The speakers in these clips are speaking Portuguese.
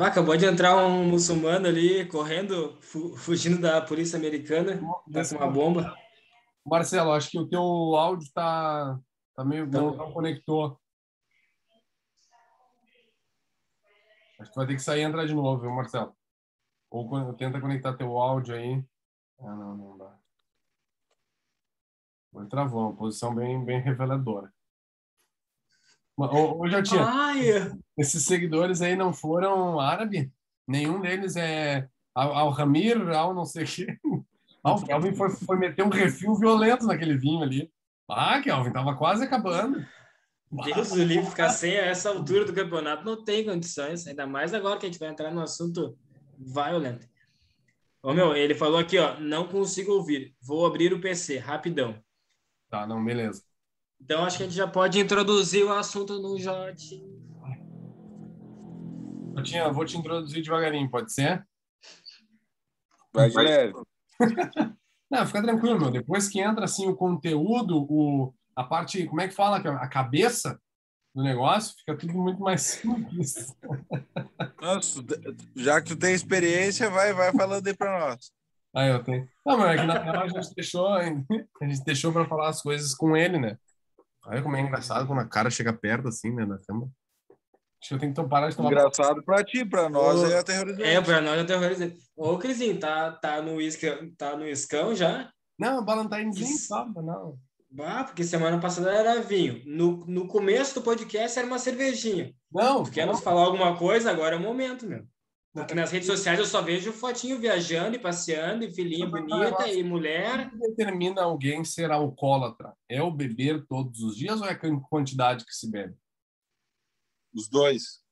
Acabou de entrar um muçulmano ali correndo, fu fugindo da polícia americana, tá com uma bomba. Marcelo, acho que o teu áudio tá, tá meio. Tá. Não, não conectou. Acho que vai ter que sair e entrar de novo, viu, Marcelo? Ou tenta conectar teu áudio aí. Ah, não, não dá. Foi travou, uma posição bem, bem reveladora. Ô, já tinha. Esses seguidores aí não foram árabe? Nenhum deles é Al-Ramir, Al não sei o quê. O Kelvin foi, foi meter um refil violento naquele vinho ali. Ah, Kelvin, tava quase acabando. Deus do livro, ficar sem a essa altura do campeonato não tem condições, ainda mais agora que a gente vai entrar no assunto violento. Ô meu, ele falou aqui, ó, não consigo ouvir, vou abrir o PC, rapidão. Tá, não, beleza. Então acho que a gente já pode introduzir o assunto no Jote. Jotinha, vou te introduzir devagarinho, pode ser? Vai, Vai. não, fica tranquilo, meu. Depois que entra assim o conteúdo, o, a parte, como é que fala? A cabeça do negócio, fica tudo muito mais simples. Nossa, já que tu tem experiência, vai, vai falando aí para nós. Ah, eu tenho. Não, mas é que na real a gente deixou, a gente deixou para falar as coisas com ele, né? Olha como é engraçado quando a cara chega perto assim, né, na cama. Acho que eu tenho que parar de tomar. Engraçado para ti, para nós é aterrorizante. É, para nós é aterrorizante. Ô, Crisinho, tá, tá, no isca, tá no escão já? Não, Valentinezinho, sabe, não. Bah, porque semana passada era vinho. No, no começo do podcast era uma cervejinha. Não. Tu quer nos falar alguma coisa? Agora é o momento, meu. Porque nas redes sociais eu só vejo fotinho viajando e passeando, e filhinha bonita, e mulher. O que determina alguém ser alcoólatra? É o beber todos os dias ou é a quantidade que se bebe? Os dois.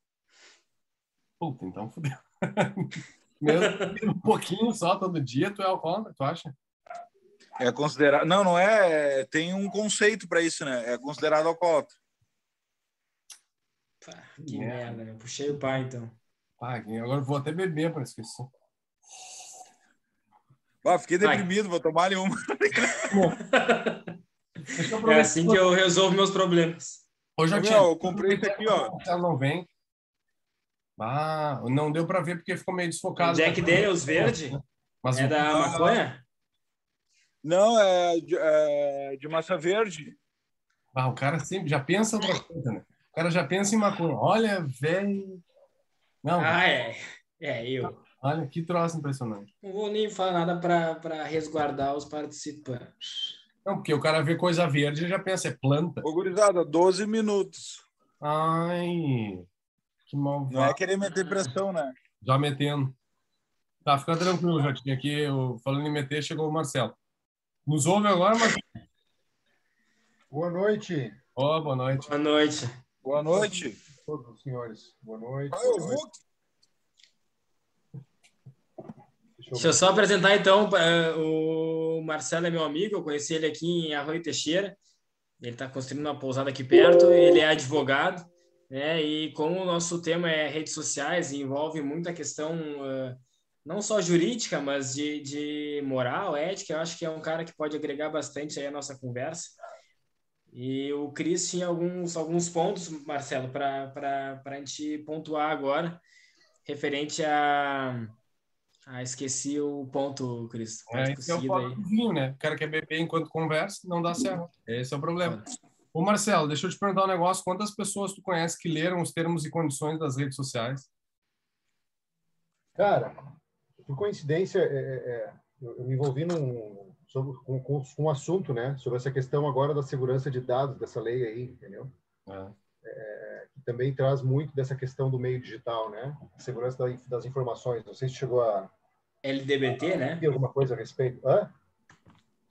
Puta, então fudeu. Mesmo um pouquinho só todo dia, tu é alcoólatra, tu acha? É considerado. Não, não é. Tem um conceito para isso, né? É considerado alcoólatra. Pá, que é. merda, né? Puxei o pai, então. Ah, agora vou até beber para esquecer. Ah, fiquei deprimido, Vai. vou tomar ali uma. é assim que eu resolvo meus problemas. Hoje eu, tinha... eu comprei esse aqui, ó. Ela não vem. Ah, não deu para ver porque ficou meio desfocado. O Jack Daniels verde? Mas é da maconha? Não, é de, é de, massa verde. Ah, o cara sempre já pensa outra coisa, né? O cara já pensa em maconha. Olha, velho. Não. Ah, é. É, eu. Olha, que troço impressionante. Não vou nem falar nada para resguardar os participantes. Não, porque o cara vê coisa verde e já pensa, é planta. Ô, gurizada, 12 minutos. Ai, que mal. Não é querer meter pressão, né? Já metendo. Tá, fica tranquilo, já tinha aqui, eu, falando em meter, chegou o Marcelo. Nos ouve agora, Marcelo? Boa noite. Oh, boa noite. Boa noite. Boa noite. Todos os senhores, boa noite. Ah, eu vou. Deixa eu só apresentar então, o Marcelo é meu amigo, eu conheci ele aqui em Arroio Teixeira, ele está construindo uma pousada aqui perto, ele é advogado, né? E como o nosso tema é redes sociais, envolve muita questão uh, não só jurídica, mas de, de moral, ética, eu acho que é um cara que pode agregar bastante aí a nossa conversa. E o Cris tinha alguns, alguns pontos, Marcelo, para a gente pontuar agora, referente a. Ah, esqueci o ponto, Cris. É, esse é o ponto vinho, né? O cara quer beber enquanto conversa, não dá certo. Esse é o problema. Ô, Marcelo, deixa eu te perguntar um negócio. Quantas pessoas tu conhece que leram os termos e condições das redes sociais? Cara, por coincidência, é, é, é eu me envolvi num, sobre, com, com, com um assunto, né, sobre essa questão agora da segurança de dados dessa lei aí, entendeu? É. É, que também traz muito dessa questão do meio digital, né? Segurança da, das informações. Não sei se chegou a LDBT, a, né? Alguma coisa a respeito? Hã?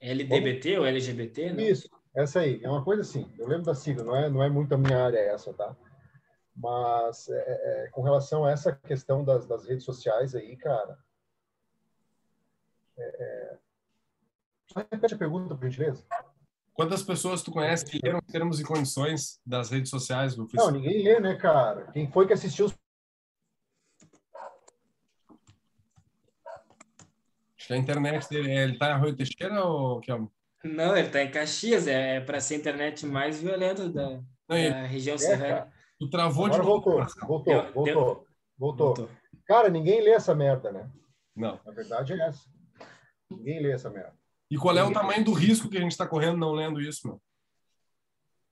LDBT Como? ou LGBT? Não? Isso, essa aí. É uma coisa assim. Eu lembro da sigla. Não é, não é muito a minha área essa, tá? Mas é, é, com relação a essa questão das, das redes sociais aí, cara, é, é só repete a pergunta, por gentileza. Quantas pessoas tu conhece que leram termos e condições das redes sociais do Facebook? Não, ninguém lê, né, cara? Quem foi que assistiu os... Acho que a internet dele, ele tá em Arroio Teixeira ou que é? Não, ele tá em Caxias, é para ser a internet mais violenta da, Não, da região é, serrana. Tu travou Agora de novo. Voltou, voltou, deu, voltou. Voltou. Voltou. Cara, ninguém lê essa merda, né? Não. A verdade é essa. Ninguém lê essa merda. E qual é o tamanho do risco que a gente está correndo não lendo isso, meu?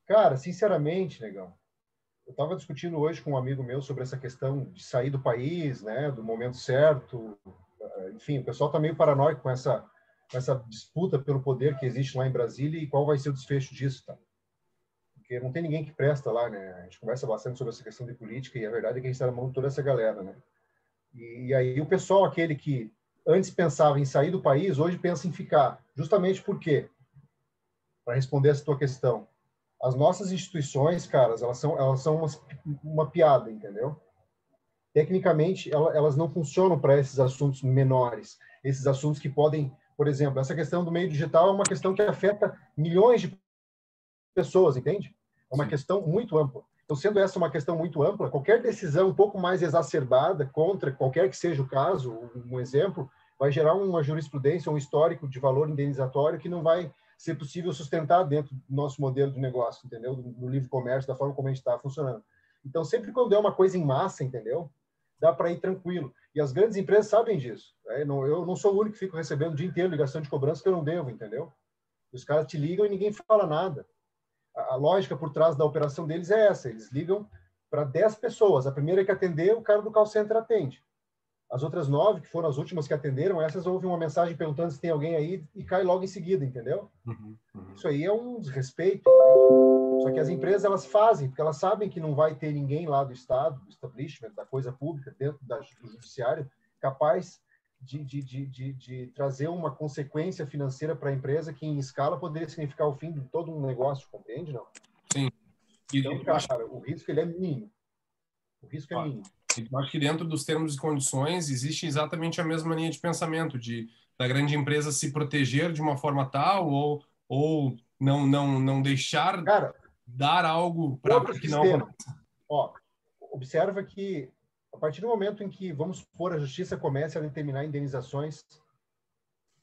Cara, sinceramente, negão, eu estava discutindo hoje com um amigo meu sobre essa questão de sair do país, né, do momento certo. Enfim, o pessoal está meio paranoico com essa, com essa disputa pelo poder que existe lá em Brasília e qual vai ser o desfecho disso, tá? Porque não tem ninguém que presta lá, né? A gente conversa bastante sobre essa questão de política e a verdade é que a gente está na mão de toda essa galera, né? E, e aí o pessoal, aquele que antes pensava em sair do país, hoje pensa em ficar. Justamente por quê? Para responder essa tua questão. As nossas instituições, caras, elas são, elas são uma, uma piada, entendeu? Tecnicamente, elas não funcionam para esses assuntos menores, esses assuntos que podem, por exemplo, essa questão do meio digital é uma questão que afeta milhões de pessoas, entende? É uma Sim. questão muito ampla. Então, sendo essa uma questão muito ampla, qualquer decisão um pouco mais exacerbada contra qualquer que seja o caso, um exemplo, vai gerar uma jurisprudência, um histórico de valor indenizatório que não vai ser possível sustentar dentro do nosso modelo de negócio, entendeu? No livre comércio, da forma como a gente está funcionando. Então, sempre quando é uma coisa em massa, entendeu? Dá para ir tranquilo. E as grandes empresas sabem disso. Né? Eu não sou o único que fico recebendo o dia inteiro ligação de cobrança que eu não devo, entendeu? Os caras te ligam e ninguém fala nada. A, a lógica por trás da operação deles é essa. Eles ligam para 10 pessoas. A primeira que atender, o cara do call center atende. As outras nove, que foram as últimas que atenderam, essas ouvem uma mensagem perguntando se tem alguém aí e cai logo em seguida, entendeu? Uhum, uhum. Isso aí é um desrespeito. Né? Só que as empresas elas fazem, porque elas sabem que não vai ter ninguém lá do Estado, do establishment, da coisa pública, dentro da, do judiciário, capaz de, de, de, de, trazer uma consequência financeira para a empresa que, em escala, poderia significar o fim de todo um negócio, compreende, não? Sim. Então, cara, o risco ele é mínimo. O risco é mínimo. Eu acho que dentro dos termos e condições existe exatamente a mesma linha de pensamento de da grande empresa se proteger de uma forma tal ou, ou não não não deixar Cara, dar algo para que não Ó, observa que a partir do momento em que vamos supor a justiça comece a determinar indenizações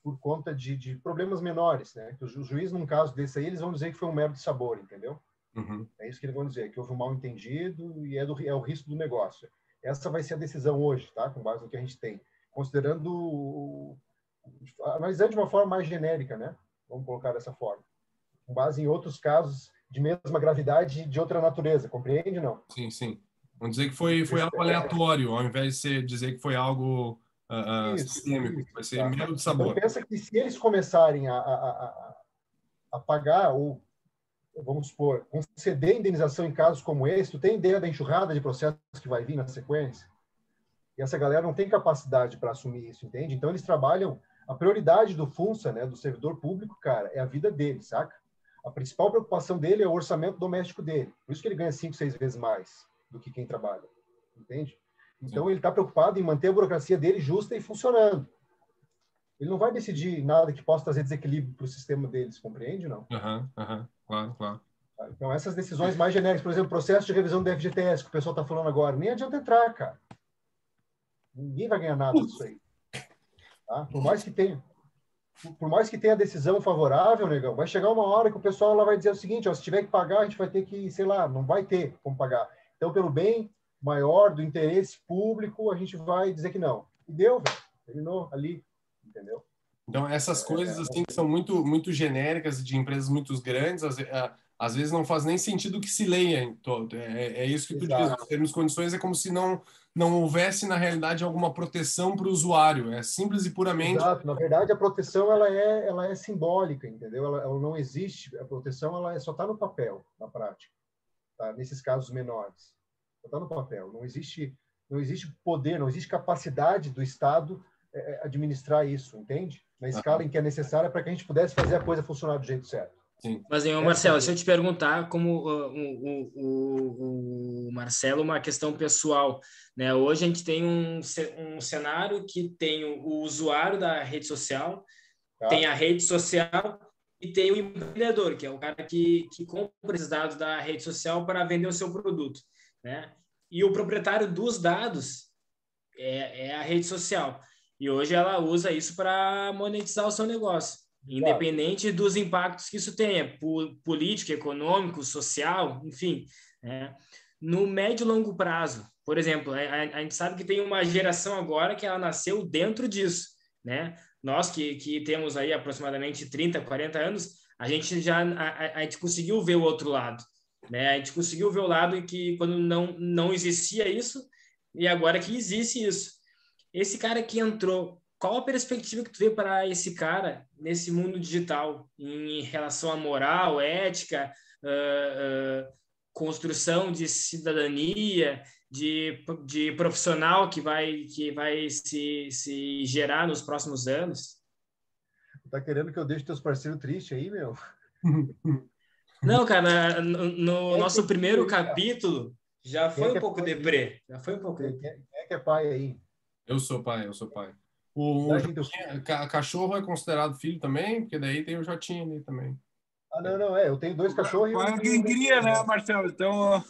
por conta de, de problemas menores, né? Que o juiz num caso desse aí eles vão dizer que foi um mero de sabor, entendeu? Uhum. É isso que eles vão dizer, que houve um mal entendido e é, do, é o risco do negócio. Essa vai ser a decisão hoje, tá? Com base no que a gente tem. Considerando, analisando de uma forma mais genérica, né? Vamos colocar dessa forma. Com base em outros casos de mesma gravidade de outra natureza, compreende não? Sim, sim. Vamos dizer que foi, foi algo aleatório, ao invés de dizer que foi algo uh, isso, sistêmico, isso, vai ser tá. de sabor. Então, pensa que se eles começarem a, a, a, a pagar ou vamos supor, conceder indenização em casos como esse, tu tem ideia da enxurrada de processos que vai vir na sequência? E essa galera não tem capacidade para assumir isso, entende? Então eles trabalham, a prioridade do FUNSA, né, do servidor público, cara, é a vida dele, saca? A principal preocupação dele é o orçamento doméstico dele. Por isso que ele ganha cinco, seis vezes mais do que quem trabalha, entende? Então ele está preocupado em manter a burocracia dele justa e funcionando. Ele não vai decidir nada que possa trazer desequilíbrio para o sistema deles, compreende não? Aham, uhum. Uhum claro, claro. Então, essas decisões mais genéricas, por exemplo, processo de revisão do FGTS, que o pessoal está falando agora, nem adianta entrar, cara. Ninguém vai ganhar nada disso aí. Tá? Por mais que tenha por mais que tenha decisão favorável, negão, vai chegar uma hora que o pessoal lá vai dizer o seguinte, ó, se tiver que pagar, a gente vai ter que, sei lá, não vai ter como pagar. Então, pelo bem maior do interesse público, a gente vai dizer que não. E deu, velho. Terminou ali, entendeu? Então, essas é, coisas, assim, que são muito, muito genéricas de empresas muito grandes, às, às vezes não faz nem sentido que se leia. Então, é, é isso que tu Exato. diz. Os termos condições é como se não, não houvesse, na realidade, alguma proteção para o usuário. É simples e puramente... Exato. Na verdade, a proteção, ela é, ela é simbólica, entendeu? Ela, ela não existe. A proteção, ela é, só está no papel, na prática. Tá? Nesses casos menores. Só está no papel. Não existe, não existe poder, não existe capacidade do Estado é, administrar isso, entende? na escala em que é necessária para que a gente pudesse fazer a coisa funcionar do jeito certo. Sim. Mas, hein, Marcelo, deixa eu te perguntar, como uh, o, o, o, Marcelo, uma questão pessoal. Né? Hoje a gente tem um, um cenário que tem o, o usuário da rede social, tá. tem a rede social e tem o empreendedor, que é o cara que, que compra esses dados da rede social para vender o seu produto. Né? E o proprietário dos dados é, é a rede social. E hoje ela usa isso para monetizar o seu negócio, independente dos impactos que isso tenha, político, econômico, social, enfim. Né? No médio e longo prazo, Por exemplo, a, a, gente sabe que tem uma geração agora que ela nasceu dentro disso, né? Nós que, que temos aí aproximadamente 30, 40 anos, a gente já a, a gente conseguiu ver o outro lado, né? A gente conseguiu ver o lado em que quando não não existia isso e agora que existe isso. Esse cara que entrou, qual a perspectiva que tu vê para esse cara nesse mundo digital em relação à moral, ética, uh, uh, construção de cidadania, de, de profissional que vai que vai se, se gerar nos próximos anos? Tá querendo que eu deixe teus parceiros tristes aí, meu? Não, cara, no, no nosso primeiro capítulo já foi um é pouco deprê. Já foi um pouco Quem é que é pai aí? Eu sou pai, eu sou pai. O, o Jotinha, cachorro é considerado filho também? Porque daí tem o Jotinha ali também. Ah, não, não, é. Eu tenho dois cachorros. Pai é quem cria, né, Marcelo? Então.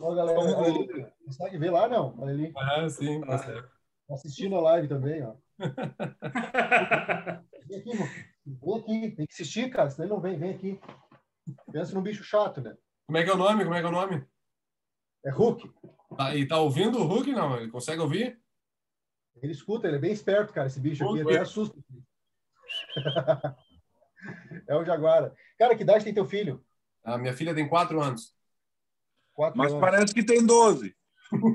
Ó, galera, ali, consegue ver lá, não? Olha ali. Ah, sim. Tá assistindo a live também, ó. vem aqui, mano. Vem aqui. Tem que assistir, cara, senão ele não vem. Vem aqui. Pensa num bicho chato, né? Como é que é o nome? Como é que é o nome? É Hulk. Tá, e tá ouvindo o Hulk, não? Ele consegue ouvir? Ele escuta, ele é bem esperto, cara, esse bicho aqui, até assusta. é o Jaguara. Cara, que idade tem teu filho? A minha filha tem quatro anos. Quatro Mas anos. parece que tem doze.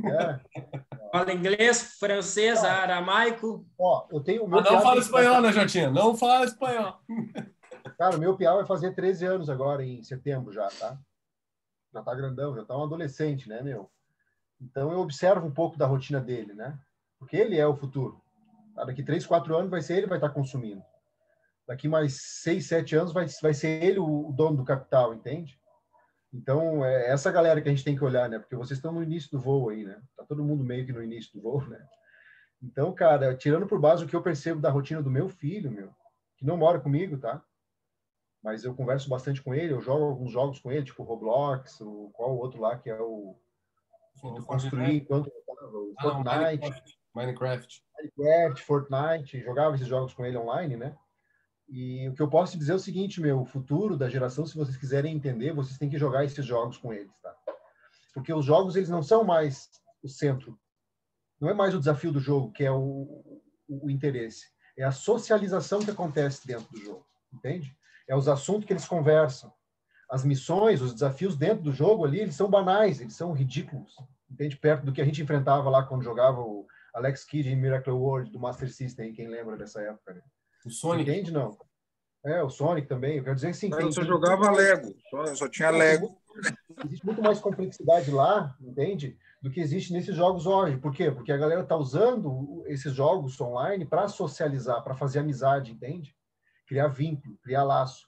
É. Fala inglês, francês, ah, aramaico. Ó, eu tenho. Meu ah, não fala espanhol, né, Jotinha? Não fala espanhol. Cara, o meu piau vai fazer 13 anos agora, em setembro já, tá? Já tá grandão, já tá um adolescente, né, meu? Então eu observo um pouco da rotina dele, né? Porque ele é o futuro. Tá? Daqui três, quatro anos vai ser ele que vai estar consumindo. Daqui mais seis, sete anos vai, vai ser ele o, dono do capital, entende? Então, é essa galera que a gente tem que olhar, né? Porque vocês estão no início do voo aí, né? Tá todo mundo meio que no início do voo, né? Então, cara, tirando por base o que eu percebo da rotina do meu filho, meu, que não mora comigo, tá? Mas eu converso bastante com ele, eu jogo alguns jogos com ele, tipo Roblox, o, qual o outro lá que é o que construir enquanto o ah, Fortnite. Minecraft. Minecraft, Fortnite, jogava esses jogos com ele online, né? E o que eu posso dizer é o seguinte, meu, o futuro da geração, se vocês quiserem entender, vocês têm que jogar esses jogos com eles, tá? Porque os jogos, eles não são mais o centro. Não é mais o desafio do jogo, que é o, o, o interesse. É a socialização que acontece dentro do jogo, entende? É os assuntos que eles conversam. As missões, os desafios dentro do jogo ali, eles são banais, eles são ridículos, entende? Perto do que a gente enfrentava lá quando jogava o Alex Kidd em Miracle World do Master System, quem lembra dessa época, né? O Sonic. Entende, não? É, o Sonic também. Eu quero dizer assim. Eu só jogava Lego, só, só tinha Lego. Existe muito mais complexidade lá, entende? Do que existe nesses jogos hoje. Por quê? Porque a galera está usando esses jogos online para socializar, para fazer amizade, entende? Criar vínculo, criar laço.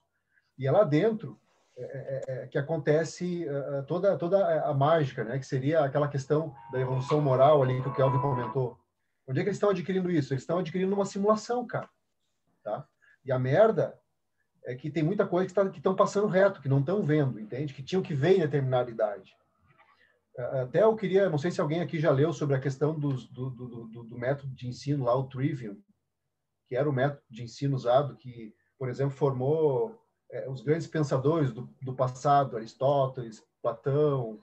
E é lá dentro é, é, é, que acontece uh, toda, toda a mágica, né? que seria aquela questão da evolução moral ali que o Kelvin comentou. Onde é que eles estão adquirindo isso? Eles estão adquirindo uma simulação, cara. Tá? E a merda é que tem muita coisa que tá, estão passando reto, que não estão vendo, entende? Que tinham que ver em determinada idade. Até eu queria, não sei se alguém aqui já leu sobre a questão dos, do, do, do, do método de ensino lá, o Trivium, que era o método de ensino usado que, por exemplo, formou é, os grandes pensadores do, do, passado, Aristóteles, Platão,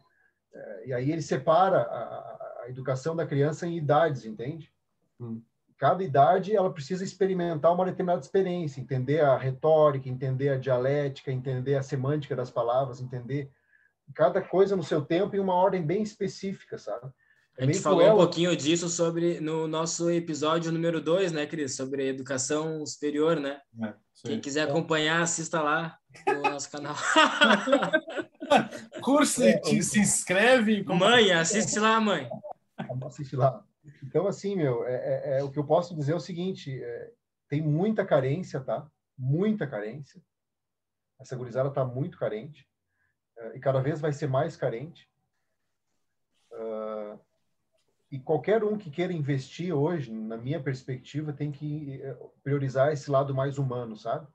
é, e aí ele separa a, a, educação da criança em idades, entende? Hum. Cada idade ela precisa experimentar uma determinada experiência, entender a retórica, entender a dialética, entender a semântica das palavras, entender cada coisa no seu tempo em uma ordem bem específica, sabe? A gente falou cruel. um pouquinho disso sobre no nosso episódio número 2, né, Cris? Sobre educação superior, né? É, Quem quiser acompanhar, assista lá no nosso canal. Curso, é, se inscreve. Mãe, assiste lá, mãe. Assiste lá. Então, assim, meu, é, é, é, o que eu posso dizer é o seguinte: é, tem muita carência, tá? Muita carência. Essa gurizada está muito carente. É, e cada vez vai ser mais carente. Uh, e qualquer um que queira investir hoje, na minha perspectiva, tem que eh, priorizar esse lado mais humano, sabe?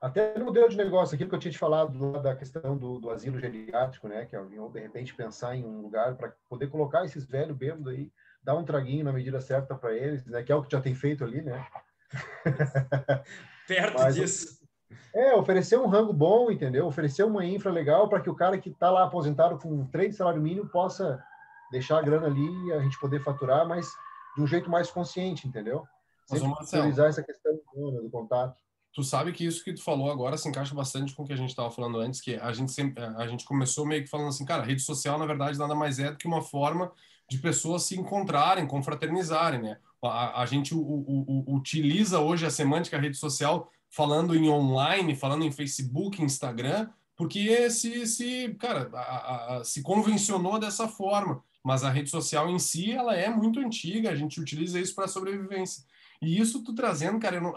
Até no modelo de negócio, aquilo que eu tinha te falado da questão do, do asilo geriátrico, né? Que é de repente pensar em um lugar para poder colocar esses velhos bêbados aí, dar um traguinho na medida certa para eles, né? Que é o que já tem feito ali, né? Perto Mas, disso. É, oferecer um rango bom, entendeu? Oferecer uma infra legal para que o cara que está lá aposentado com três salário mínimo possa deixar a grana ali e a gente poder faturar, mas de um jeito mais consciente, entendeu? Sempre priorizar essa questão do contato. Tu sabe que isso que tu falou agora se encaixa bastante com o que a gente estava falando antes, que a gente sempre a gente começou meio que falando assim, cara, rede social na verdade nada mais é do que uma forma de pessoas se encontrarem, confraternizarem, né? A, a gente o, o, o, utiliza hoje a semântica rede social falando em online, falando em Facebook, Instagram, porque se, se cara, a, a, se convencionou dessa forma. Mas a rede social em si, ela é muito antiga, a gente utiliza isso para sobrevivência. E isso tu trazendo, cara, não,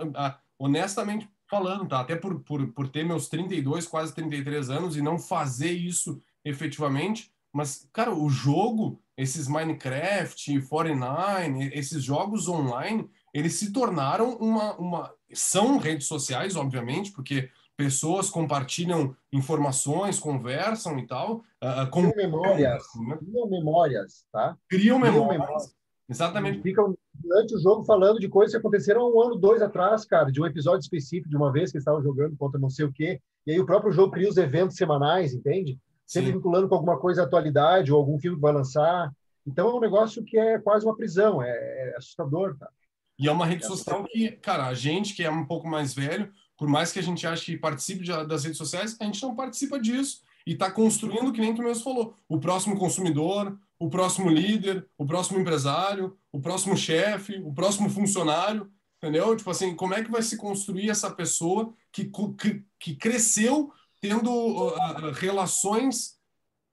honestamente falando, tá? Até por, por, por ter meus 32, quase 33 anos e não fazer isso efetivamente, mas, cara, o jogo, esses Minecraft, Fortnite, esses jogos online, eles se tornaram uma, uma. São redes sociais, obviamente, porque pessoas compartilham informações, conversam e tal. Uh, com... Criam memórias. Né? Criam memórias, tá? Criam, Criam memórias. memórias. Exatamente. Ficam durante o jogo falando de coisas que aconteceram há um ano, dois atrás, cara, de um episódio específico, de uma vez que eles estavam jogando contra não sei o quê. E aí o próprio jogo cria os eventos semanais, entende? Sempre Sim. vinculando com alguma coisa atualidade ou algum filme que vai lançar. Então é um negócio que é quase uma prisão, é, é assustador, cara. E é uma rede social que, cara, a gente que é um pouco mais velho, por mais que a gente ache que participe de, das redes sociais, a gente não participa disso e está construindo, que nem tu mesmo falou, o próximo consumidor, o próximo líder, o próximo empresário, o próximo chefe, o próximo funcionário, entendeu? Tipo assim, como é que vai se construir essa pessoa que, que, que cresceu tendo uh, relações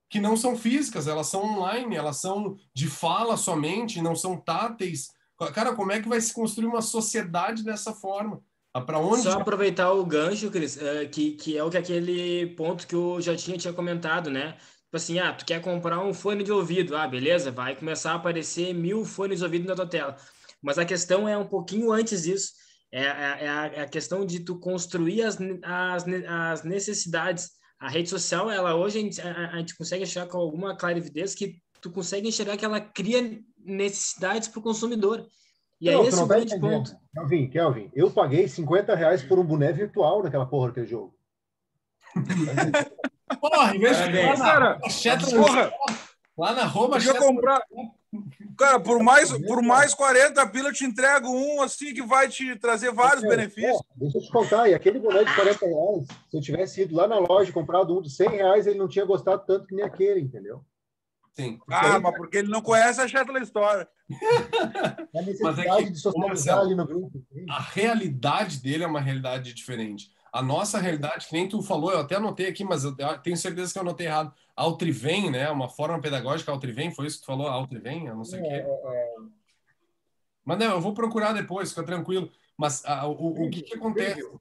que não são físicas, elas são online, elas são de fala somente, não são táteis. Cara, como é que vai se construir uma sociedade dessa forma? Ah, para onde? Só aproveitar o gancho, Cris, uh, que, que é o que aquele ponto que o Jotinha tinha comentado, né? Tipo assim, ah, tu quer comprar um fone de ouvido, ah, beleza, vai começar a aparecer mil fones de ouvido na tua tela. Mas a questão é um pouquinho antes disso é, é, é, a, é a, questão de tu construir as, as, as necessidades. A rede social, ela hoje a gente, a, a gente consegue achar com alguma clarividez que tu consegue enxergar que ela cria necessidades para o consumidor. E não, é esse o tá grande ponto. Kelvin, Kelvin, eu paguei 50 reais por um boné virtual naquela porra daquele jogo. porra, em vez de lá na, porra, lá na Roma, comprar, Cara, por mais, por mais 40 pila, eu te entrego um assim que vai te trazer vários é, benefícios. É, deixa eu te contar, e aquele boné de 40 reais, se eu tivesse ido lá na loja e comprado um de 100 reais, ele não tinha gostado tanto que nem aquele, entendeu? Sim. Ah, mas porque ele não conhece a Chatla História. A necessidade é que, de socializar ali no grupo. A realidade dele é uma realidade diferente. A nossa realidade, que nem tu falou, eu até anotei aqui, mas eu tenho certeza que eu anotei errado. Altrivem, né? Uma forma pedagógica Altrivem, foi isso que tu falou? Altrivem? Eu não sei o é, quê. É, é... Mas não, eu vou procurar depois, fica tranquilo. Mas o, o, o que, que acontece? Preview.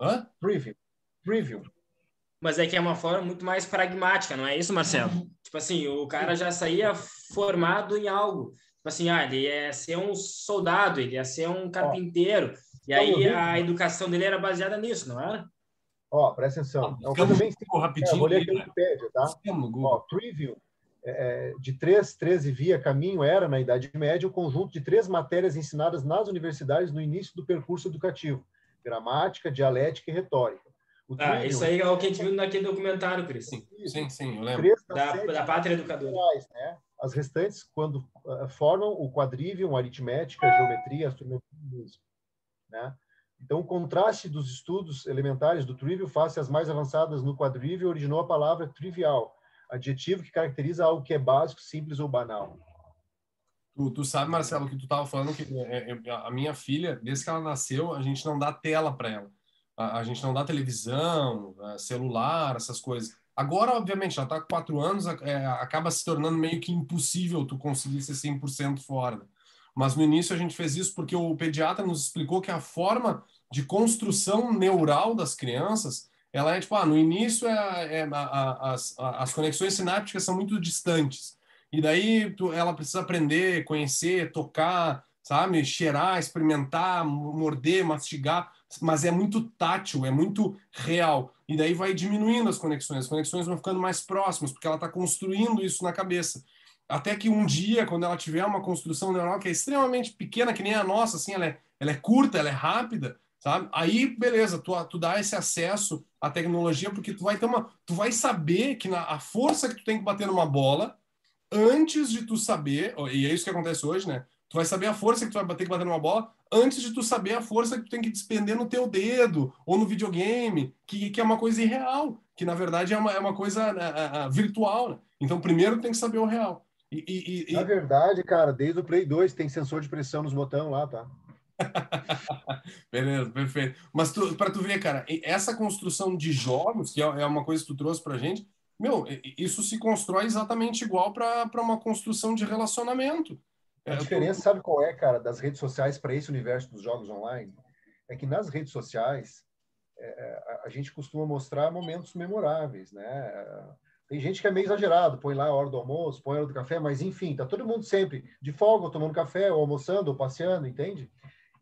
Hã? Preview. Preview. Mas é que é uma forma muito mais pragmática, não é isso, Marcelo? Tipo assim, o cara já saía formado em algo. Tipo assim, ah, ele ia ser um soldado, ele ia ser um carpinteiro. E aí a educação dele era baseada nisso, não era? Ó, presta atenção. Ah, é uma bem rapidinho. É, vou ler aqui no Wikipedia, tá? Ó, Trivium, é, de 3, 13 via caminho era, na Idade Média, o um conjunto de três matérias ensinadas nas universidades no início do percurso educativo. Gramática, dialética e retórica. Ah, isso aí é o que a gente viu naquele documentário, Cris. Sim, sim, sim, eu lembro. Da, da Pátria Educadora. Né? As restantes, quando uh, formam o quadrivium, aritmética, geometria, astronomia né? Então, o contraste dos estudos elementares do trivial face às mais avançadas no quadrivial originou a palavra trivial, adjetivo que caracteriza algo que é básico, simples ou banal. Tu, tu sabe, Marcelo, que tu estava falando que é, é, a minha filha, desde que ela nasceu, a gente não dá tela para ela. A, a, gente não dá televisão, é, celular, essas coisas. Agora, obviamente, ela está com quatro anos, é, acaba se tornando meio que impossível tu conseguir ser 100% fora. Mas no início a gente fez isso porque o pediatra nos explicou que a forma de construção neural das crianças, ela é tipo, ah, no início é, é a, as, as conexões sinápticas são muito distantes. E daí tu, ela precisa aprender, conhecer, tocar, sabe, cheirar, experimentar, morder, mastigar, mas é muito tátil, é muito real. E daí vai diminuindo as conexões, as conexões vão ficando mais próximas, porque ela está construindo isso na cabeça até que um dia, quando ela tiver uma construção neural que é extremamente pequena, que nem a nossa, assim, ela é, ela é curta, ela é rápida, sabe? Aí, beleza, tu, tu dá esse acesso à tecnologia, porque tu vai ter uma, tu vai saber que na, a força que tu tem que bater numa bola antes de tu saber, e é isso que acontece hoje, né? Tu vai saber a força que tu vai ter que bater numa bola antes de tu saber a força que tu tem que despender no teu dedo ou no videogame, que, que é uma coisa irreal, que na verdade é uma, é uma coisa é, é, virtual. Né? Então, primeiro tem que saber o real. E, e, e, na verdade, cara, desde o Play 2 tem sensor de pressão nos botões lá, tá? Beleza, perfeito. Mas para tu ver, cara, essa construção de jogos, que é, é uma coisa que tu trouxe pra gente, meu, isso se constrói exatamente igual para uma construção de relacionamento. A é, diferença, sabe qual é, cara, das redes sociais para esse universo dos jogos online? É que nas redes sociais é, a gente costuma mostrar momentos memoráveis, né? Tem gente que é meio exagerado, põe lá a hora do almoço, põe a hora do café, mas enfim, tá todo mundo sempre de folga, tomando café, ou almoçando, ou passeando, entende?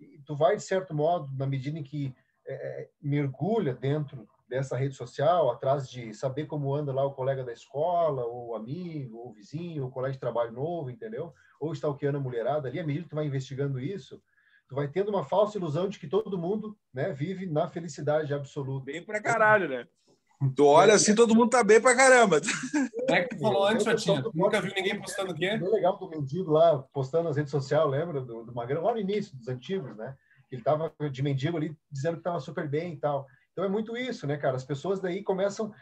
E tu vai, de certo modo, na medida em que é, é mergulha dentro dessa rede social, atrás de saber como anda lá o colega da escola, ou o amigo, ou o vizinho, ou o colega de trabalho novo, entendeu? Ou stalkeando a mulherada ali, à medida que tu vai investigando isso, tu vai tendo uma falsa ilusão de que todo mundo né, vive na felicidade absoluta. Bem pra caralho, né? Tu olha assim, todo mundo tá bem pra caramba. É que tu falou antes, Chatinha. Nunca viu ninguém postando o quê? Bem legal do mendigo lá, postando nas redes sociais, lembra? Do, do Magrão, lá no início, dos antigos, né? Ele tava de mendigo ali, dizendo que tava super bem e tal. Então é muito isso, né, cara? As pessoas daí começam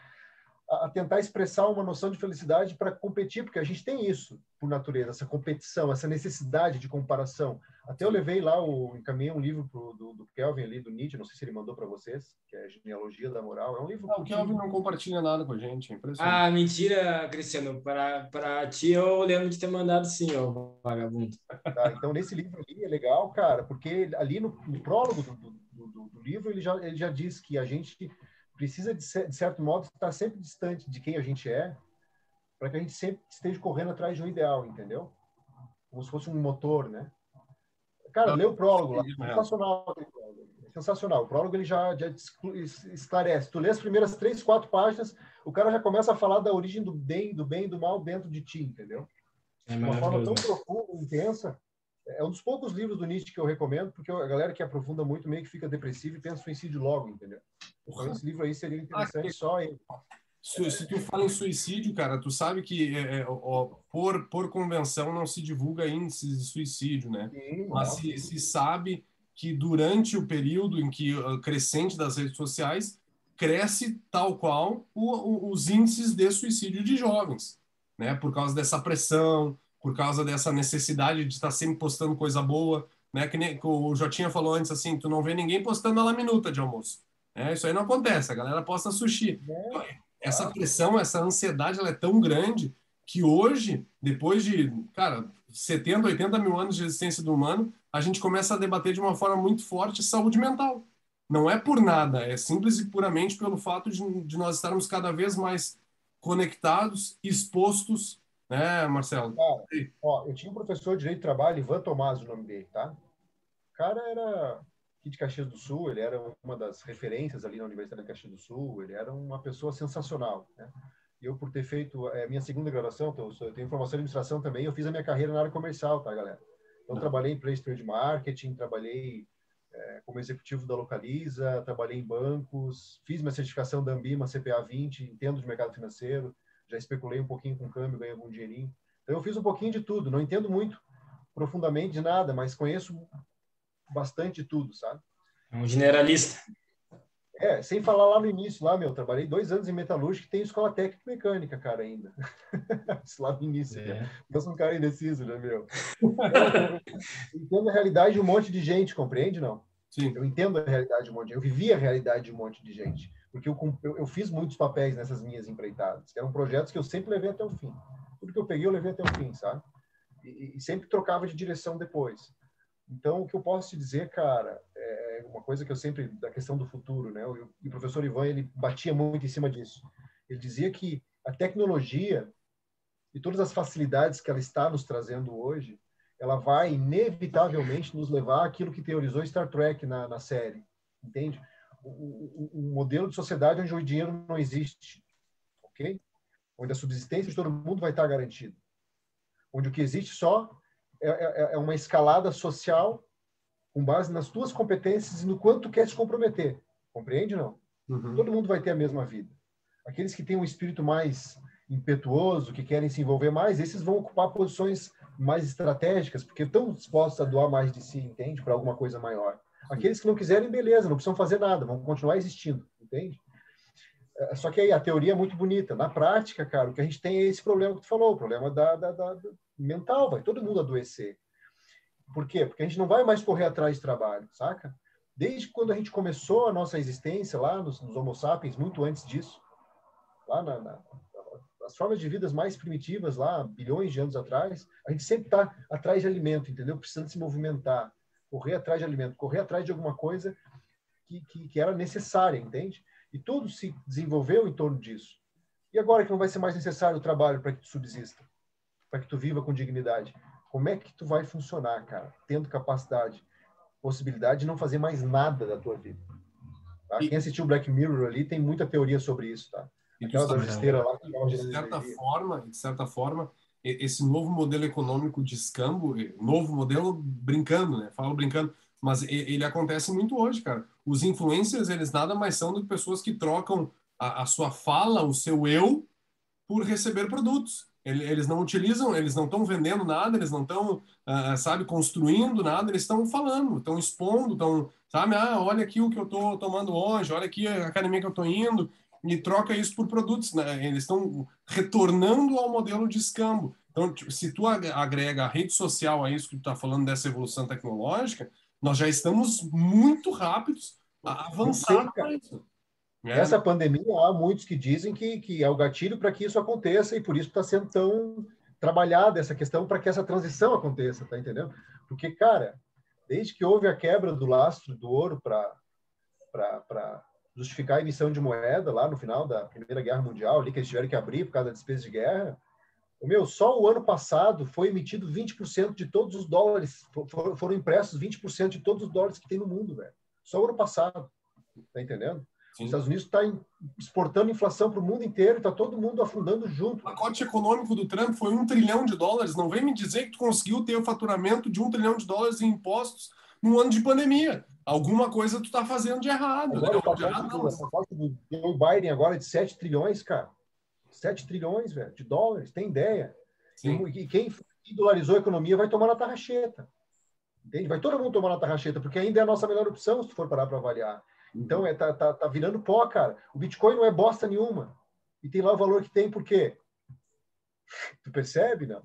a, tentar expressar uma noção de felicidade para competir, porque a gente tem isso por natureza, essa competição, essa necessidade de comparação. Até eu levei lá, o, encaminhei um livro pro, do, do, Kelvin ali, do Nietzsche, não sei se ele mandou para vocês, que é Genealogia da Moral. É um livro. Não, o Kelvin não compartilha nada com a gente, é Ah, mentira, Cristiano. Para ti eu lembro de ter mandado sim, ó, vagabundo. Tá, então, nesse livro ali é legal, cara, porque ali no, no prólogo do, do, do, do livro ele já, ele já diz que a gente precisa, de, certo modo, estar sempre distante de quem a gente é, para que a gente sempre esteja correndo atrás de um ideal, entendeu? Como se fosse um motor, né? Cara, lê o prólogo lá. Sensacional. Sensacional. O prólogo ele já, já esclarece. Tu lê as primeiras três, quatro páginas, o cara já começa a falar da origem do bem, do bem e do mal dentro de ti, entendeu? É de uma forma tão profunda, intensa, é um dos poucos livros do Nietzsche que eu recomendo, porque a galera que aprofunda muito meio que fica depressiva e pensa suicídio logo, entendeu? Então, esse livro aí seria interessante ah, só ele. Se, se, tu fala em suicídio, cara, tu sabe que é, é, ó, por, por convenção não se divulga índices de suicídio, né? Sim, Mas se, se, sabe que durante o período em que uh, crescente das redes sociais cresce tal qual o, o, os índices de suicídio de jovens, né? Por causa dessa pressão, por causa dessa necessidade de estar sempre postando coisa boa, né? Que nem o Jotinha falou antes assim, tu não vê ninguém postando a minuta de almoço. É, isso aí não acontece, a galera posta sushi. É, essa pressão, essa ansiedade, ela é tão grande que hoje, depois de, cara, 70, 80 mil anos de existência do humano, a gente começa a debater de uma forma muito forte saúde mental. Não é por nada, é simples e puramente pelo fato de, de nós estarmos cada vez mais conectados, expostos né, Marcelo? Cara, ó, eu tinha um professor de Direito de Trabalho, Ivan Tomás, o nome dele, tá? O cara era aqui de Caxias do Sul, ele era uma das referências ali na Universidade de Caxias do Sul, ele era uma pessoa sensacional, né? Eu, por ter feito a é, minha segunda graduação, então, eu tenho formação em administração também, eu fiz a minha carreira na área comercial, tá, galera? Então, trabalhei em Play de Marketing, trabalhei é, como executivo da Localiza, trabalhei em bancos, fiz minha certificação da Ambima CPA 20, entendo de mercado financeiro, já especulei um pouquinho com câmbio, ganhei algum dinheirinho. Então, eu fiz um pouquinho de tudo. Não entendo muito profundamente de nada, mas conheço bastante de tudo, sabe? É um generalista. É, sem falar lá no início, lá, meu, trabalhei dois anos em metalúrgica e tem escola técnica mecânica, cara, ainda. lá no início. É. Né? Eu sou um cara indeciso, né, meu? Eu entendo a realidade de um monte de gente, compreende, não? Sim. Eu entendo a realidade de um monte de gente. Eu vivi a realidade de um monte de gente porque eu, eu, eu, fiz muitos papéis nessas minhas empreitadas, que eram projetos que eu sempre levei até o fim. Tudo que eu peguei, eu levei até o fim, sabe? E, e sempre trocava de direção depois. Então, o que eu posso te dizer, cara, é uma coisa que eu sempre, da questão do futuro, né? O, o professor Ivan, ele batia muito em cima disso. Ele dizia que a tecnologia e todas as facilidades que ela está nos trazendo hoje, ela vai inevitavelmente nos levar àquilo que teorizou Star Trek na, na série, entende? Um modelo de sociedade onde o dinheiro não existe, ok? Onde a subsistência de todo mundo vai estar garantida. Onde o que existe só é, é, é uma escalada social com base nas tuas competências e no quanto tu quer te comprometer. Compreende, não? Uhum. Todo mundo vai ter a mesma vida. Aqueles que têm um espírito mais impetuoso, que querem se envolver mais, esses vão ocupar posições mais estratégicas, porque estão dispostos a doar mais de si, entende? Para alguma coisa maior. Aqueles que não quiserem, beleza, não precisam fazer nada, vão continuar existindo, entende? É, só que aí a teoria é muito bonita. Na prática, cara, o que a gente tem é esse problema que tu falou, o problema da, da, da, mental, vai todo mundo adoecer. Por quê? Porque a gente não vai mais correr atrás de trabalho, saca? Desde quando a gente começou a nossa existência lá nos, nos Homo sapiens, muito antes disso, lá na, na as formas de vidas mais primitivas lá, bilhões de anos atrás, a gente sempre está atrás de alimento, entendeu? Precisando se movimentar, correr atrás de alimento, correr atrás de alguma coisa que, que, que era necessária, entende? E tudo se desenvolveu em torno disso. E agora que não vai ser mais necessário o trabalho para que tu subsista, para que tu viva com dignidade, como é que tu vai funcionar, cara? Tendo capacidade, possibilidade de não fazer mais nada da tua vida. Tá? Quem assistiu Black Mirror ali tem muita teoria sobre isso, tá? Aquela da lá. De certa forma, de certa forma, esse novo modelo econômico de escambo, novo modelo brincando, né? Falo brincando, mas ele acontece muito hoje, cara. Os influencers, eles nada mais são do que pessoas que trocam a, a sua fala, o seu eu, por receber produtos. Eles não utilizam, eles não estão vendendo nada, eles não estão, uh, ah, sabe, construindo nada, eles estão falando, estão expondo, estão, sabe, ah, olha aqui o que eu estou tomando hoje, olha aqui a academia que eu estou indo, e troca isso por produtos, né? Eles estão retornando ao modelo de escambo. Então, tipo, se tu agrega a rede social a isso que tu está falando dessa evolução tecnológica, nós já estamos muito rápidos a avançar para isso. É. Essa pandemia, há muitos que dizem que, que é o gatilho para que isso aconteça e por isso está sendo tão trabalhada essa questão para que essa transição aconteça, tá entendendo? Porque, cara, desde que houve a quebra do lastro do ouro para justificar a emissão de moeda lá no final da Primeira Guerra Mundial, ali que eles tiveram que abrir por causa da despesa de guerra, o meu, só o ano passado foi emitido 20% de todos os dólares, foram impressos 20% de todos os dólares que tem no mundo, velho. Só o ano passado, tá entendendo? Sim. Os Estados Unidos está exportando inflação para o mundo inteiro, está todo mundo afundando junto. O pacote econômico do Trump foi um trilhão de dólares. Não vem me dizer que tu conseguiu ter o faturamento de um trilhão de dólares em impostos num ano de pandemia. Alguma coisa tu está fazendo de errado. Agora, né? o pacote, do, Joe Biden agora é de 7 trilhões, cara. 7 trilhões, velho, de dólares. Tem ideia? Sim. E quem dolarizou a economia vai tomar na tarraxeta. Entende? Vai todo mundo tomar na tarraxeta, porque ainda é a nossa melhor opção, se tu for parar para avaliar. Então, é, tá, tá, tá virando pó, cara. O Bitcoin não é bosta nenhuma. E tem lá o valor que tem, por quê? Tu percebe, não?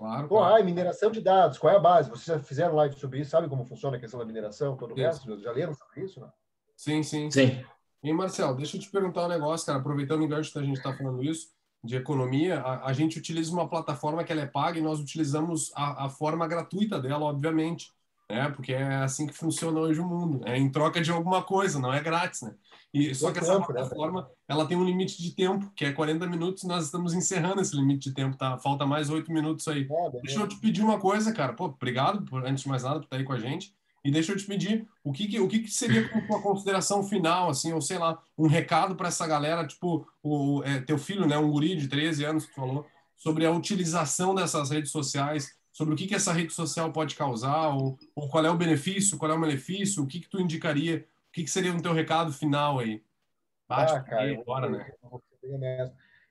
Claro. Pô, claro. Ai, mineração de dados, qual é a base? Vocês já fizeram live sobre isso, sabe como funciona a questão da mineração, todo o resto? Já leram sobre isso, não? Sim, sim. Sim. E, Marcel, deixa eu te perguntar um negócio, cara. Aproveitando o gancho que a gente está falando isso, de economia, a, a, gente utiliza uma plataforma que ela é paga e nós utilizamos a, a forma gratuita dela, obviamente né? Porque é assim que funciona hoje o mundo, é em troca de alguma coisa, não é grátis, né? E só que essa tempo, né? plataforma, né? ela tem um limite de tempo, que é 40 minutos, nós estamos encerrando esse limite de tempo, tá? Falta mais oito minutos aí. É, deixa eu te pedir uma coisa, cara. Pô, obrigado, por, antes de mais nada, por estar aí com a gente. E deixa eu te pedir o que, que o que, que seria uma consideração final, assim, ou sei lá, um recado para essa galera, tipo, o é, teu filho, né, um guri de 13 anos que falou, sobre a utilização dessas redes sociais sobre o que, que essa rede social pode causar, ou, ou qual é o benefício, qual é o malefício, o que, que tu indicaria, o que, que seria o teu recado final aí? Bate ah, cara, aí, bora, né? Eu,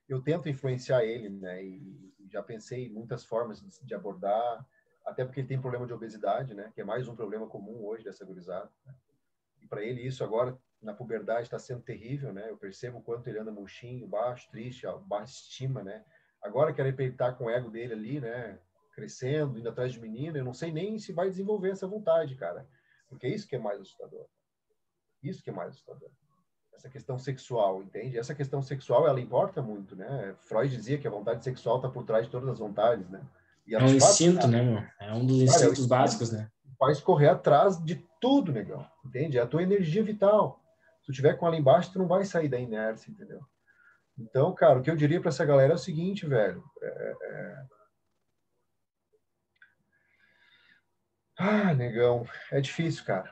eu tento influenciar ele, né? E já pensei em muitas formas de, de, abordar, até porque ele tem problema de obesidade, né? Que é mais um problema comum hoje dessa gurizada. Né? E para ele isso agora na puberdade está sendo terrível, né? Eu percebo o quanto ele anda murchinho, baixo, triste, baixa estima, né? Agora quero ele tá com o ego dele ali, né? Crescendo, indo atrás de menina, eu não sei nem se vai desenvolver essa vontade, cara. Porque é isso que é mais assustador. Isso que é mais assustador. Essa questão sexual, entende? Essa questão sexual, ela importa muito, né? Freud dizia que a vontade sexual está por trás de todas as vontades, né? é um instinto, né? É um dos cara, instintos é básicos, né? Faz correr atrás de tudo, negão. Entende? É a tua energia vital. Se tu tiver com ela embaixo, tu não vai sair da inércia, entendeu? Então, cara, o que eu diria para essa galera é o seguinte, velho. É, é Ah, negão, é difícil, cara.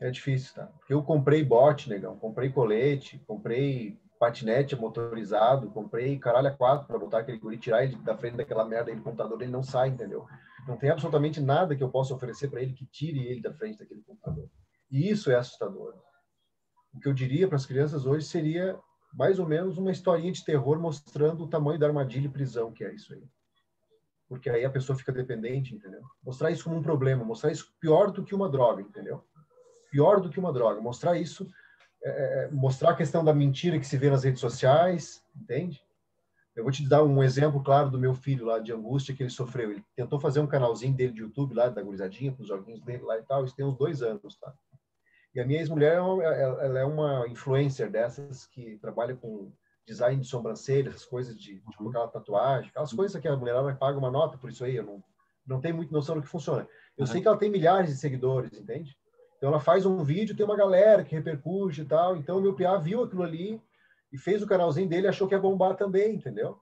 É difícil, tá? Eu comprei bote, negão, comprei colete, comprei patinete motorizado, comprei caralho a quatro para botar aquele guri, tirar ele da frente daquela merda aí do computador, ele não sai, entendeu? Não tem absolutamente nada que eu possa oferecer para ele que tire ele da frente daquele computador. E isso é assustador. O que eu diria para as crianças hoje seria mais ou menos uma historinha de terror mostrando o tamanho da armadilha e prisão que é isso aí. Porque aí a pessoa fica dependente, entendeu? Mostrar isso como um problema, mostrar isso pior do que uma droga, entendeu? Pior do que uma droga. Mostrar isso, é, é mostrar a questão da mentira que se vê nas redes sociais, entende? Eu vou te dar um exemplo claro do meu filho lá, de angústia que ele sofreu. Ele tentou fazer um canalzinho dele de YouTube lá, da gurizadinha, com os joguinhos dele lá e tal. Isso tem uns dois anos, tá? E a minha ex-mulher, ela é uma influencer dessas que trabalha com design de sobrancelha, essas coisas de, de uhum. colocar tatuagem, aquelas coisas que a mulherada paga uma nota por isso aí, eu não, não tenho muita noção do que funciona. Eu uhum. sei que ela tem milhares de seguidores, entende? Então ela faz um vídeo, tem uma galera que repercute e tal, então o meu PA viu aquilo ali e fez o canalzinho dele achou que ia bombar também, entendeu?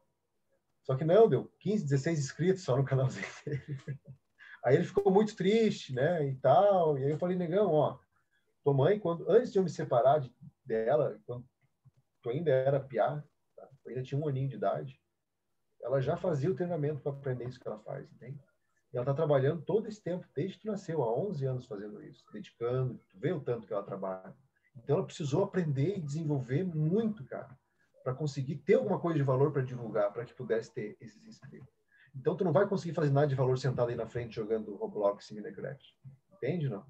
Só que não, deu 15, 16 inscritos só no canalzinho dele. Aí ele ficou muito triste, né, e tal, e aí eu falei, negão, ó, tua mãe, quando, antes de eu me separar de, dela, quando tu ainda era piá, tá? tu ainda tinha um aninho de idade, ela já fazia o treinamento para aprender isso que ela faz, entende? E ela está trabalhando todo esse tempo, desde que tu nasceu, há 11 anos fazendo isso, dedicando, tu vê o tanto que ela trabalha. Então ela precisou aprender e desenvolver muito, cara, para conseguir ter alguma coisa de valor para divulgar, para que pudesse ter esses inscritos. Então tu não vai conseguir fazer nada de valor sentado aí na frente jogando Roblox e Minecraft. Entende, não?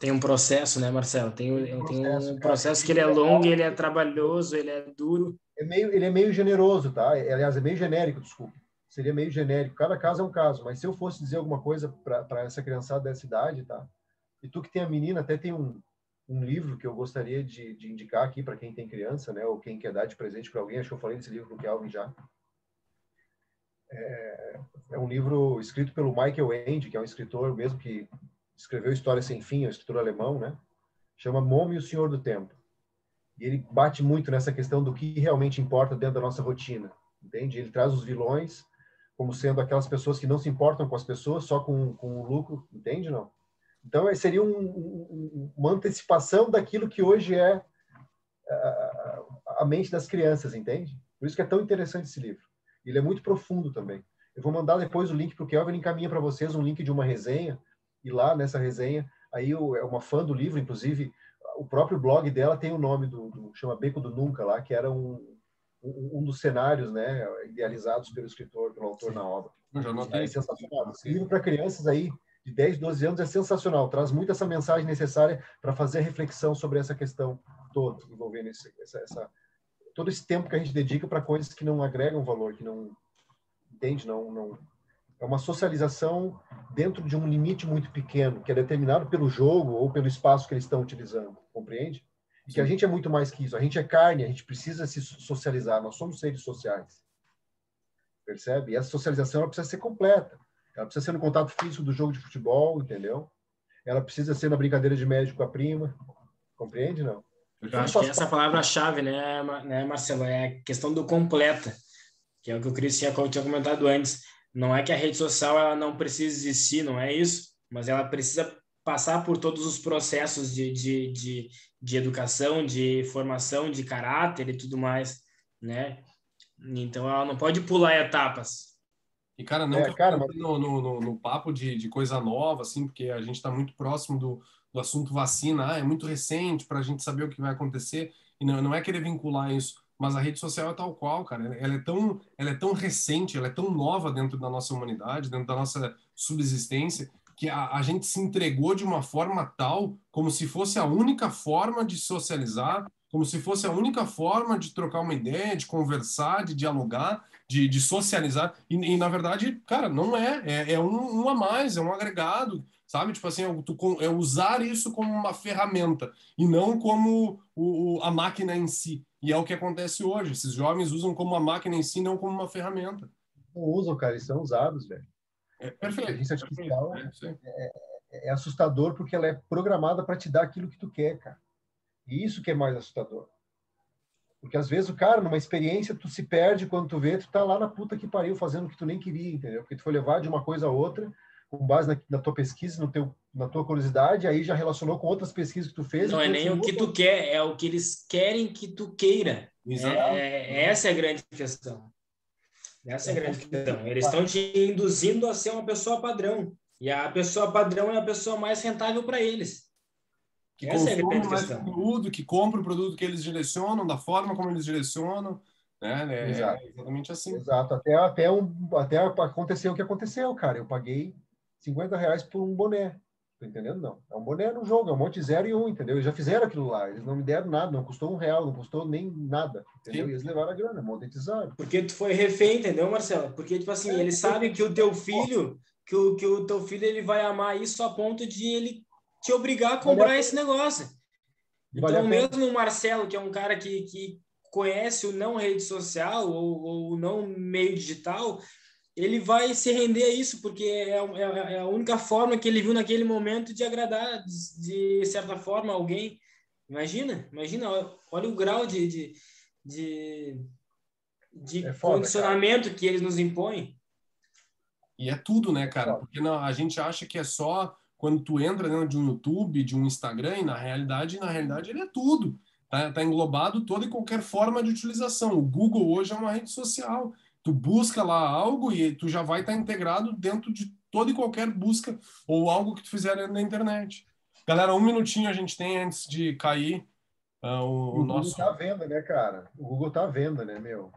Tem um processo, né, Marcelo? Tem, tem um processo, um processo que ele é longo, ele é trabalhoso, ele é duro. É meio, ele é meio generoso, tá? É, aliás, é meio genérico, desculpa. Seria meio genérico. Cada caso é um caso. Mas se eu fosse dizer alguma coisa para essa criançada dessa idade, tá? E tu que tem a menina, até tem um, um livro que eu gostaria de, de indicar aqui para quem tem criança, né? Ou quem quer dar de presente para alguém. Acho que eu falei desse livro com o Kelvin já. É, é um livro escrito pelo Michael Ende, que é um escritor mesmo que escreveu História Sem Fim, é um escritor alemão, né? Chama Momo e o Senhor do Tempo. E ele bate muito nessa questão do que realmente importa dentro da nossa rotina, entende? Ele traz os vilões como sendo aquelas pessoas que não se importam com as pessoas, só com, com o lucro, entende não? Então, seria um, um, uma antecipação daquilo que hoje é a, a mente das crianças, entende? Por isso que é tão interessante esse livro. Ele é muito profundo também. Eu vou mandar depois o link para o Kelvin, encaminha para vocês um link de uma resenha e lá nessa resenha, aí é uma fã do livro, inclusive o próprio blog dela tem o nome do, do chama Beco do Nunca lá, que era um, um, um, dos cenários, né, idealizados pelo escritor, pelo autor na obra. Eu já notei. É sensacional. Esse livro para crianças aí de 10, 12 anos é sensacional, traz muito essa mensagem necessária para fazer a reflexão sobre essa questão toda, envolvendo esse, essa, essa, todo esse tempo que a gente dedica para coisas que não agregam valor, que não entende, não, não é uma socialização dentro de um limite muito pequeno, que é determinado pelo jogo ou pelo espaço que eles estão utilizando, compreende? E que a gente é muito mais que isso. A gente é carne, a gente precisa se socializar, nós somos seres sociais. Percebe? E essa socialização ela precisa ser completa. Ela precisa ser no contato físico do jogo de futebol, entendeu? Ela precisa ser na brincadeira de médico com a prima. Compreende, não? Eu acho que essa palavra-chave, né, né, Marcelo, é a questão do completa, que é o que o Cris tinha comentado antes não é que a rede social ela não precise existir, não é isso, mas ela precisa passar por todos os processos de, de, de, de educação, de formação, de caráter e tudo mais, né? Então ela não pode pular etapas. E, cara, não é, cara, mas... no, no, no, papo de, de coisa nova, assim, porque a gente está muito próximo do, do assunto vacina, ah, é muito recente para a gente saber o que vai acontecer, e não, não é querer vincular isso mas a rede social é tal qual, cara. Ela é tão, ela é tão recente, ela é tão nova dentro da nossa humanidade, dentro da nossa subsistência, que a, a gente se entregou de uma forma tal, como se fosse a única forma de socializar, como se fosse a única forma de trocar uma ideia, de conversar, de dialogar, de, de socializar. E, e, na verdade, cara, não é. É, é um, um, a mais, é um agregado, sabe? Tipo assim, é, tu, é usar isso como uma ferramenta e não como o, o, a máquina em si. E é o que acontece hoje. Esses jovens usam como uma máquina em si, não como uma ferramenta. Não usam, cara, eles são usados, velho. É perfeito. A inteligência artificial é, é, é, assustador porque ela é programada para te dar aquilo que tu quer, cara. E isso que é mais assustador. Porque às vezes o cara, numa experiência, tu se perde quando tu vê, tu tá lá na puta que pariu fazendo o que tu nem queria, entendeu? Porque tu foi levar de uma coisa a outra, com base na, na, tua pesquisa, no teu, na tua curiosidade, aí já relacionou com outras pesquisas que tu fez. Não é nem o que tu quer, é o que eles querem que tu queira. É, é, essa é a grande questão. Essa é a grande questão. Eles estão te induzindo a ser uma pessoa padrão. E a pessoa padrão é a pessoa mais rentável para eles. que Essa é consome é mais conteúdo, que compra o produto que eles direcionam, da forma como eles direcionam. Né? É, Exato. exatamente assim. Exato. Até, até, um, até aconteceu o que aconteceu, cara. Eu paguei 50 reais por um boné. Tô entendendo? Não. É um boné no jogo, é um monte zero e um, entendeu? Eles já fizeram aquilo lá. Eles não me deram nada, não custou um real, não custou nem nada, entendeu? Sim. Eles levaram a grana, monetizaram. Porque tu foi refém, entendeu, Marcelo? Porque, tipo assim, é, eles sabem que o teu filho, que o, que o teu filho, ele vai amar isso a ponto de ele te obrigar a comprar esse negócio. Então, mesmo o Marcelo, que é um cara que, que conhece o não rede social ou, ou não meio digital, ele vai se render a isso, porque é, é, é, a única forma que ele viu naquele momento de agradar, de, de certa forma, alguém. Imagina, imagina, olha o grau de, de, de, de é foda, condicionamento cara. que eles nos impõem. E é tudo, né, cara? Porque não, a gente acha que é só quando tu entra dentro de um YouTube, de um Instagram, e na realidade, na realidade ele é tudo. Tá, tá englobado toda e qualquer forma de utilização. O Google hoje é uma rede social. Tu busca lá algo e tu já vai estar tá integrado dentro de toda e qualquer busca ou algo que tu fizer na internet. Galera, um minutinho a gente tem antes de cair uh, o, o, Google nosso. tá vendo, né, cara? O Google tá vendo, né, meu?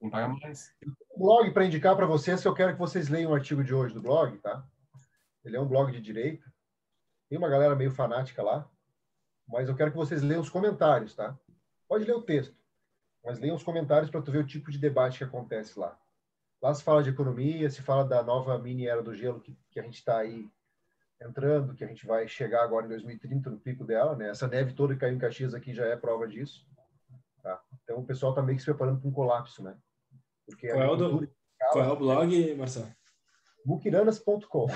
Não paga mais. Um blog para indicar para vocês que eu quero que vocês leiam o artigo de hoje do blog, tá? Ele é um blog de direita. Tem uma galera meio fanática lá, mas eu quero que vocês leiam os comentários, tá? Pode ler o texto, mas leiam os comentários para tu ver o tipo de debate que acontece lá. Lá se fala de economia, se fala da nova mini era do gelo que, que a gente está aí entrando, que a gente vai chegar agora em 2030 no pico dela, né? Essa neve toda que caiu em Caxias aqui já é prova disso. Tá? Então o pessoal está meio que se preparando para um colapso, né? Porque qual, é o, do, qual é o blog, Marcelo? Mukiranas.com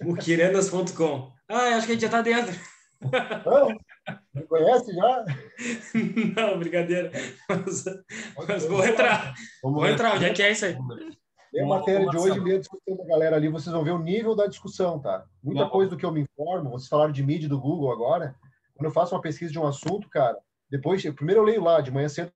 Mukiranas.com. Ah, acho que a gente já está dentro. Não, me conhece já? Não, brincadeira. Mas, mas vou entrar. Vou entrar, onde é que é isso aí? Tem a matéria de hoje, meio discussão da galera ali, vocês vão ver o nível da discussão, tá? Muita coisa do que eu me informo, vocês falaram de mídia do Google agora, quando eu faço uma pesquisa de um assunto, cara, depois, primeiro eu leio lá, de manhã cedo